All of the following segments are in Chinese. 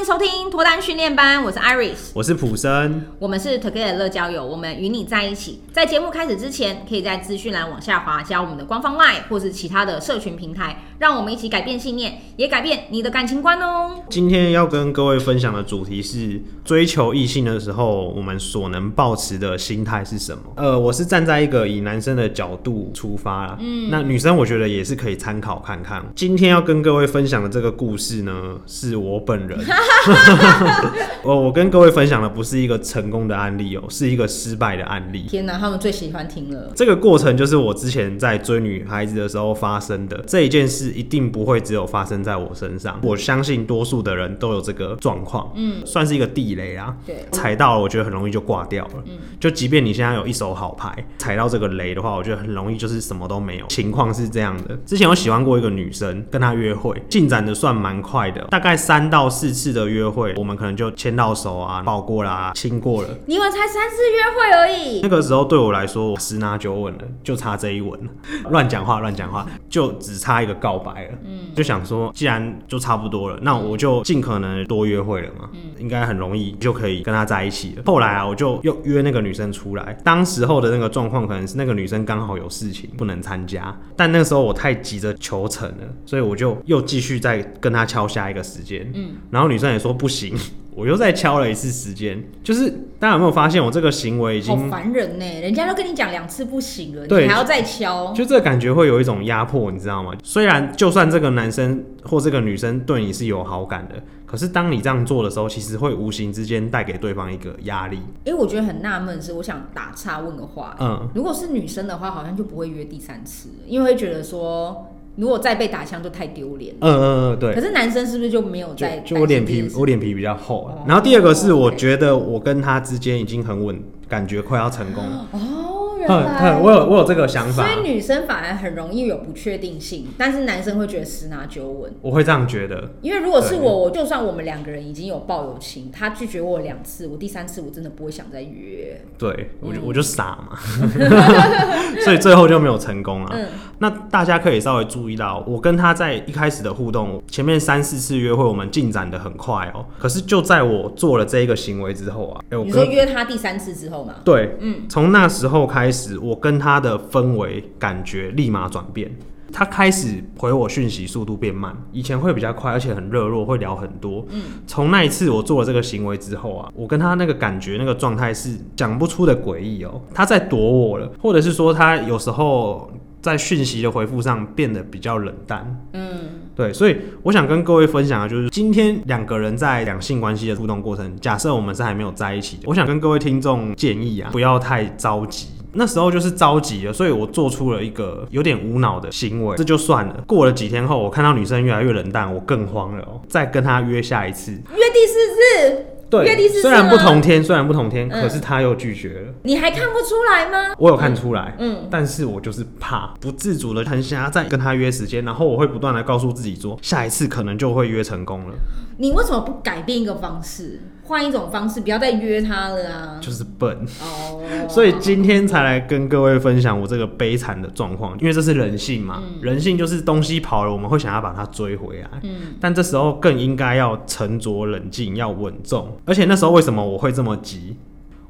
迎收听脱单训练班，我是 Iris，我是普生，我们是 Together 乐交友，我们与你在一起。在节目开始之前，可以在资讯栏往下滑，加我们的官方 LINE 或是其他的社群平台，让我们一起改变信念，也改变你的感情观哦。今天要跟各位分享的主题是追求异性的时候，我们所能保持的心态是什么？呃，我是站在一个以男生的角度出发啦，嗯，那女生我觉得也是可以参考看看。今天要跟各位分享的这个故事呢，是我本人。我 我跟各位分享的不是一个成功的案例哦、喔，是一个失败的案例。天哪，他们最喜欢听了。这个过程就是我之前在追女孩子的时候发生的。这一件事一定不会只有发生在我身上，我相信多数的人都有这个状况。嗯，算是一个地雷啊。对，踩到了，我觉得很容易就挂掉了。嗯，就即便你现在有一手好牌，踩到这个雷的话，我觉得很容易就是什么都没有。情况是这样的，之前我喜欢过一个女生，跟她约会进展的算蛮快的，大概三到四次的。的约会，我们可能就牵到手啊，抱过啦，亲过了。你们才三次约会而已。那个时候对我来说，我十拿九稳了，就差这一吻了。乱讲话，乱讲话，就只差一个告白了。嗯，就想说，既然就差不多了，那我就尽可能多约会了嘛。嗯，应该很容易就可以跟他在一起了。后来啊，我就又约那个女生出来。当时候的那个状况，可能是那个女生刚好有事情不能参加，但那个时候我太急着求成了，所以我就又继续再跟他敲下一个时间。嗯，然后女生。也说不行，我又再敲了一次时间，就是大家有没有发现我这个行为已经好烦人呢？人家都跟你讲两次不行了，对，你还要再敲，就这个感觉会有一种压迫，你知道吗？虽然就算这个男生或这个女生对你是有好感的，可是当你这样做的时候，其实会无形之间带给对方一个压力。哎、欸，我觉得很纳闷是，我想打岔问个话，嗯，如果是女生的话，好像就不会约第三次，因为会觉得说。如果再被打枪就太丢脸。嗯嗯嗯，对。可是男生是不是就没有在？就我脸皮，我脸皮比较厚。哦。然后第二个是，我觉得我跟他之间已经很稳，感觉快要成功了。哦。嗯，我有我有这个想法，所以女生反而很容易有不确定性，但是男生会觉得十拿九稳。我会这样觉得，因为如果是我，我就算我们两个人已经有抱有情，他拒绝我两次，我第三次我真的不会想再约。对，我就我就傻嘛，所以最后就没有成功啊。嗯，那大家可以稍微注意到，我跟他在一开始的互动，前面三四次约会，我们进展的很快哦。可是就在我做了这一个行为之后啊，欸，你说约他第三次之后吗？对，嗯，从那时候开始。我跟他的氛围感觉立马转变，他开始回我讯息速度变慢，以前会比较快，而且很热络，会聊很多。嗯，从那一次我做了这个行为之后啊，我跟他那个感觉、那个状态是讲不出的诡异哦。他在躲我了，或者是说他有时候在讯息的回复上变得比较冷淡。嗯。对，所以我想跟各位分享的就是，今天两个人在两性关系的互动过程，假设我们是还没有在一起的，我想跟各位听众建议啊，不要太着急。那时候就是着急了，所以我做出了一个有点无脑的行为，这就算了。过了几天后，我看到女生越来越冷淡，我更慌了喔，再跟她约下一次，约第四次。对，虽然不同天，虽然不同天，可是他又拒绝了。你还看不出来吗？我有看出来，嗯，但是我就是怕，不自主的很想要再跟他约时间，然后我会不断的告诉自己说，下一次可能就会约成功了。你为什么不改变一个方式，换一种方式，不要再约他了啊？就是笨哦，所以今天才来跟各位分享我这个悲惨的状况，因为这是人性嘛，人性就是东西跑了，我们会想要把它追回来，嗯，但这时候更应该要沉着冷静，要稳重。而且那时候为什么我会这么急？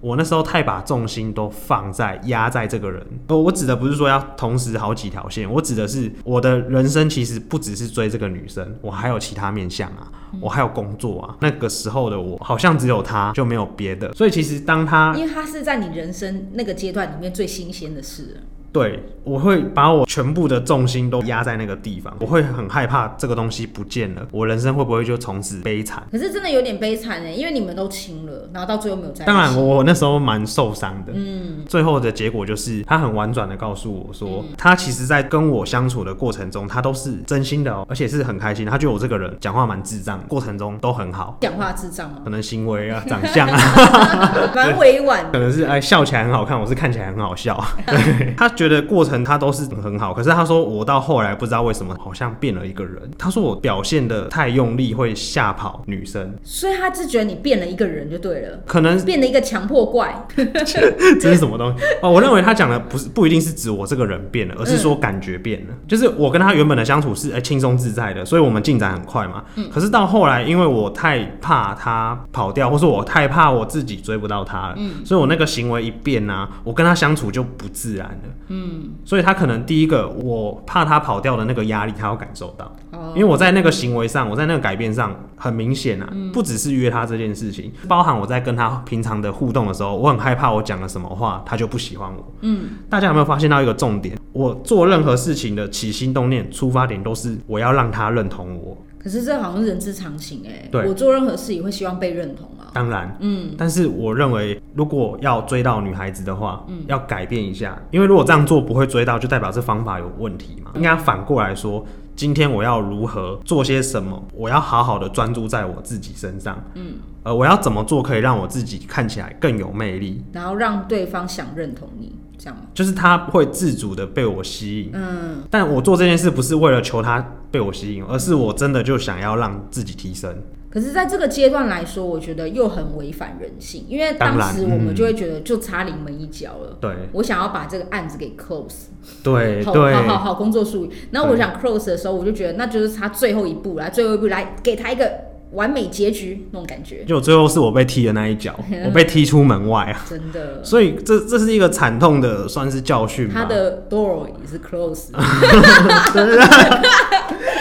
我那时候太把重心都放在压在这个人。我指的不是说要同时好几条线，我指的是我的人生其实不只是追这个女生，我还有其他面向啊，我还有工作啊。那个时候的我好像只有他，就没有别的。所以其实当他，因为他是在你人生那个阶段里面最新鲜的事。对，我会把我全部的重心都压在那个地方，我会很害怕这个东西不见了，我人生会不会就从此悲惨？可是真的有点悲惨哎，因为你们都亲了，然后到最后没有在一起。当然我，我那时候蛮受伤的。嗯，最后的结果就是他很婉转的告诉我说，嗯、他其实在跟我相处的过程中，他都是真心的哦，而且是很开心。他觉得我这个人讲话蛮智障，过程中都很好。讲话智障吗？可能行为啊，长相啊，蛮委婉。可能是哎笑起来很好看，我是看起来很好笑。对他。觉得过程他都是很好，可是他说我到后来不知道为什么好像变了一个人。他说我表现的太用力会吓跑女生，所以他是觉得你变了一个人就对了，可能变了一个强迫怪。这是什么东西？哦，我认为他讲的不是不一定是指我这个人变了，而是说感觉变了。嗯、就是我跟他原本的相处是哎轻松自在的，所以我们进展很快嘛。嗯。可是到后来，因为我太怕他跑掉，或是我太怕我自己追不到他了，嗯，所以我那个行为一变呢、啊，我跟他相处就不自然了。嗯。所以他可能第一个，我怕他跑掉的那个压力，他要感受到。哦。因为我在那个行为上，我在那个改变上很明显啊，不只是约他这件事情，包含我在跟他平常的互动的时候，我很害怕我讲了什么话，他就不喜欢我。嗯。大家有没有发现到一个重点？我做任何事情的起心动念、出发点都是我要让他认同我。可是这好像是人之常情哎、欸。对。我做任何事也会希望被认同啊。当然。嗯。但是我认为，如果要追到女孩子的话，嗯，要改变一下，因为如果这样做不会追到，就代表这方法有问题嘛。应该反过来说，今天我要如何做些什么？我要好好的专注在我自己身上。嗯。呃，我要怎么做可以让我自己看起来更有魅力？然后让对方想认同你。这样吗？就是他会自主的被我吸引，嗯，但我做这件事不是为了求他被我吸引，而是我真的就想要让自己提升。可是，在这个阶段来说，我觉得又很违反人性，因为当时我们就会觉得就差临门一脚了。对、嗯，我想要把这个案子给 close。对，好对，好好好，工作术语。然后我想 close 的时候，我就觉得那就是差最后一步，来最后一步来给他一个。完美结局那种感觉，就最后是我被踢的那一脚，我被踢出门外啊！真的，所以这这是一个惨痛的，算是教训吧。他的 door 也是 close。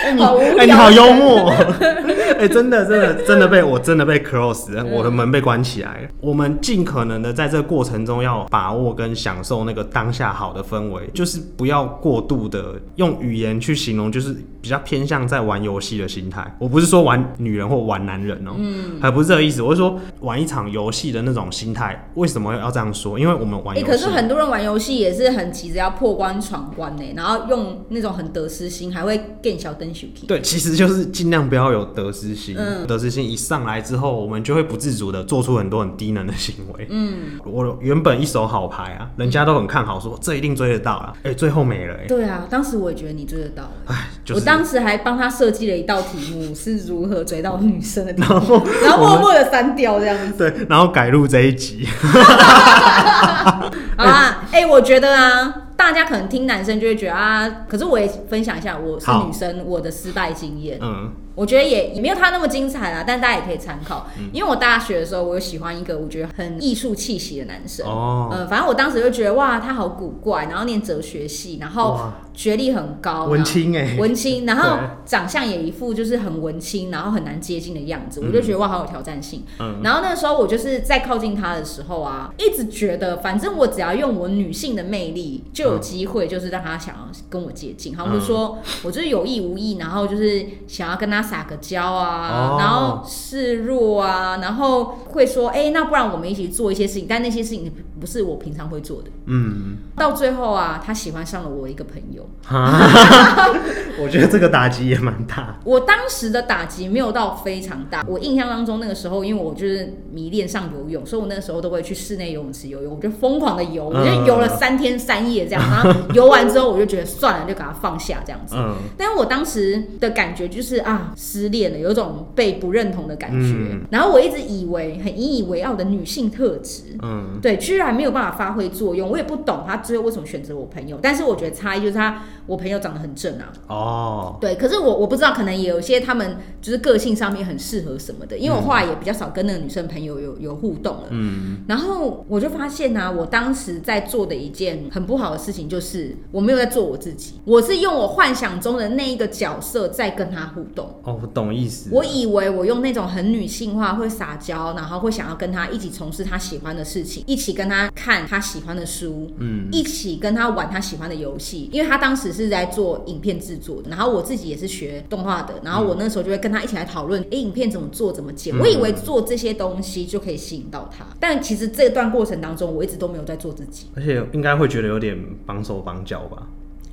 哎、欸，你哎、欸，你好幽默！哎、欸，真的，真的，真的被我真的被 close，我的门被关起来了。我们尽可能的在这个过程中要把握跟享受那个当下好的氛围，就是不要过度的用语言去形容，就是比较偏向在玩游戏的心态。我不是说玩女人或玩男人哦、喔，嗯，还不是这个意思。我是说玩一场游戏的那种心态。为什么要这样说？因为我们玩游戏、欸，可是很多人玩游戏也是很急着要破关闯关呢，然后用那种很得失心，还会更小灯。对，其实就是尽量不要有得失心。嗯，得失心一上来之后，我们就会不自主的做出很多很低能的行为。嗯，我原本一手好牌啊，人家都很看好说，说这一定追得到了。哎、欸，最后没了、欸。对啊，当时我也觉得你追得到。哎、就是，我当时还帮他设计了一道题目，是如何追到女生的题目，然后 然后默默的删掉这样子。对，然后改录这一集。好啊，哎、欸，我觉得啊。大家可能听男生就会觉得啊，可是我也分享一下，我是女生，我的失败经验。嗯。我觉得也也没有他那么精彩啦，但大家也可以参考。嗯。因为我大学的时候，我有喜欢一个我觉得很艺术气息的男生。哦。嗯，反正我当时就觉得哇，他好古怪，然后念哲学系，然后学历很高，文青哎，文青，然后 长相也一副就是很文青，然后很难接近的样子，我就觉得哇，好有挑战性。嗯。然后那个时候我就是在靠近他的时候啊，一直觉得反正我只要用我女性的魅力，就有机会就是让他想要跟我接近。好，我就说我就是有意无意，然后就是想要跟他。撒个娇啊，oh. 然后示弱啊，然后会说，哎、欸，那不然我们一起做一些事情，但那些事情不是我平常会做的。嗯，到最后啊，他喜欢上了我一个朋友。我觉得这个打击也蛮大。我当时的打击没有到非常大。我印象当中那个时候，因为我就是迷恋上游泳，所以我那个时候都会去室内游泳池游泳，我就疯狂的游，我就游了三天三夜这样。然后游完之后，我就觉得算了，就给他放下这样子。嗯，但是我当时的感觉就是啊。失恋了，有种被不认同的感觉。嗯、然后我一直以为很引以为傲的女性特质，嗯，对，居然没有办法发挥作用。我也不懂他最后为什么选择我朋友，但是我觉得差异就是他，我朋友长得很正啊。哦，对，可是我我不知道，可能也有些他们就是个性上面很适合什么的。因为我后来也比较少跟那个女生朋友有有互动了。嗯，然后我就发现呢、啊，我当时在做的一件很不好的事情，就是我没有在做我自己，我是用我幻想中的那一个角色在跟他互动。哦，我懂意思。我以为我用那种很女性化，会撒娇，然后会想要跟他一起从事他喜欢的事情，一起跟他看他喜欢的书，嗯，一起跟他玩他喜欢的游戏。因为他当时是在做影片制作的，然后我自己也是学动画的，然后我那时候就会跟他一起来讨论，哎、欸，影片怎么做，怎么剪。我以为做这些东西就可以吸引到他，但其实这段过程当中，我一直都没有在做自己，而且应该会觉得有点绑手绑脚吧。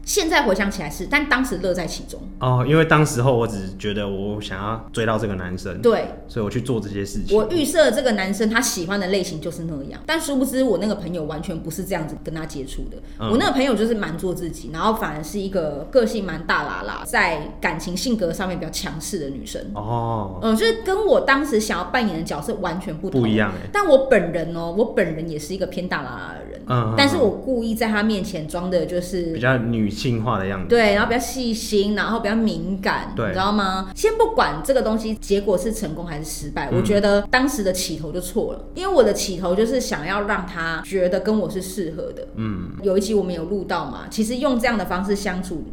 现在回想起来是，但当时乐在其中。哦，因为当时候我只是觉得我想要追到这个男生，对，所以我去做这些事情。我预设这个男生他喜欢的类型就是那样，但殊不知我那个朋友完全不是这样子跟他接触的。嗯、我那个朋友就是蛮做自己，然后反而是一个个性蛮大喇喇，在感情性格上面比较强势的女生。哦，嗯，就是跟我当时想要扮演的角色完全不同，不一样。但我本人哦，我本人也是一个偏大喇喇的人，嗯，但是我故意在他面前装的就是比较女性化的样子。对，然后比较细心，然后比较敏感，对，你知道吗？先不管这个东西结果是成功还是失败，嗯、我觉得当时的起头就错了，因为我的起头就是想要让他觉得跟我是适合的。嗯，有一集我们有录到嘛，其实用这样的方式相处。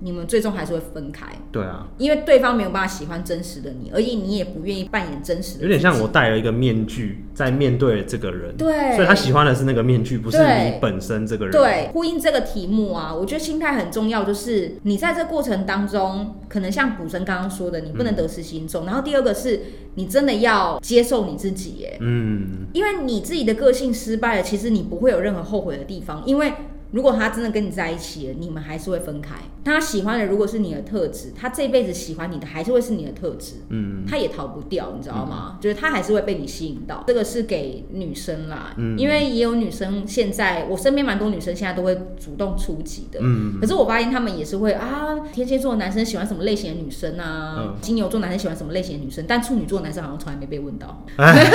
你们最终还是会分开，对啊，因为对方没有办法喜欢真实的你，而且你也不愿意扮演真实的。有点像我戴了一个面具在面对这个人，对，所以他喜欢的是那个面具，不是你本身这个人。对，呼应这个题目啊，我觉得心态很重要，就是你在这过程当中，可能像卜生刚刚说的，你不能得失心重，嗯、然后第二个是你真的要接受你自己，耶，嗯，因为你自己的个性失败了，其实你不会有任何后悔的地方，因为。如果他真的跟你在一起了，你们还是会分开。他喜欢的如果是你的特质，他这辈子喜欢你的还是会是你的特质。嗯，他也逃不掉，你知道吗？嗯、就是他还是会被你吸引到。这个是给女生啦，嗯，因为也有女生现在，我身边蛮多女生现在都会主动出击的。嗯，可是我发现他们也是会啊，天蝎座男生喜欢什么类型的女生啊？嗯、金牛座男生喜欢什么类型的女生？但处女座男生好像从来没被问到。哎，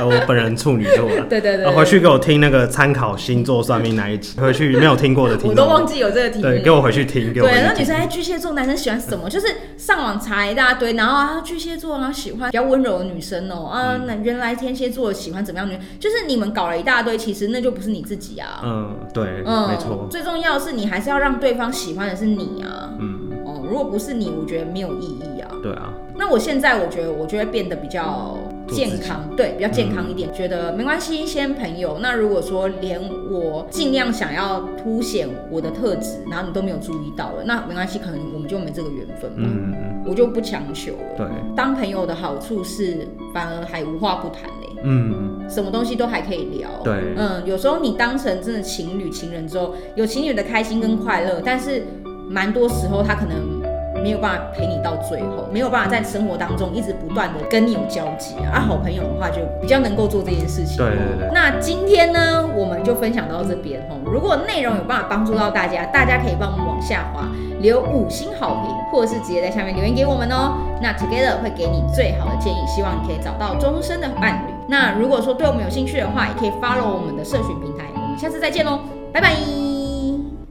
我本人处女座的。对 对对，对，回去给我听那个参考星座算命那一集。去没有听过的 听，我都忘记有这个题目。对，给我回去听。对，那女生哎，巨蟹座男生喜欢什么？就是上网查一大堆，然后啊，巨蟹座啊喜欢比较温柔的女生哦、喔。啊，那原来天蝎座喜欢怎么样的女？就是你们搞了一大堆，其实那就不是你自己啊。嗯，对，嗯，没错。最重要的是，你还是要让对方喜欢的是你啊。嗯。哦，如果不是你，我觉得没有意义啊。对啊。那我现在我觉得，我就会变得比较健康，对，比较健康一点。嗯、觉得没关系，先朋友。那如果说连我尽量想要凸显我的特质，然后你都没有注意到了，那没关系，可能我们就没这个缘分吧。嗯，我就不强求了。对，当朋友的好处是，反而还无话不谈嘞。嗯，什么东西都还可以聊。对，嗯，有时候你当成真的情侣、情人之后，有情侣的开心跟快乐，但是蛮多时候他可能。没有办法陪你到最后，没有办法在生活当中一直不断的跟你有交集啊。啊好朋友的话就比较能够做这件事情。对对对。那今天呢，我们就分享到这边哦。如果内容有办法帮助到大家，大家可以帮我们往下滑，留五星好评，或者是直接在下面留言给我们哦。那 Together 会给你最好的建议，希望你可以找到终身的伴侣。那如果说对我们有兴趣的话，也可以 follow 我们的社群平台。我们下次再见喽，拜拜。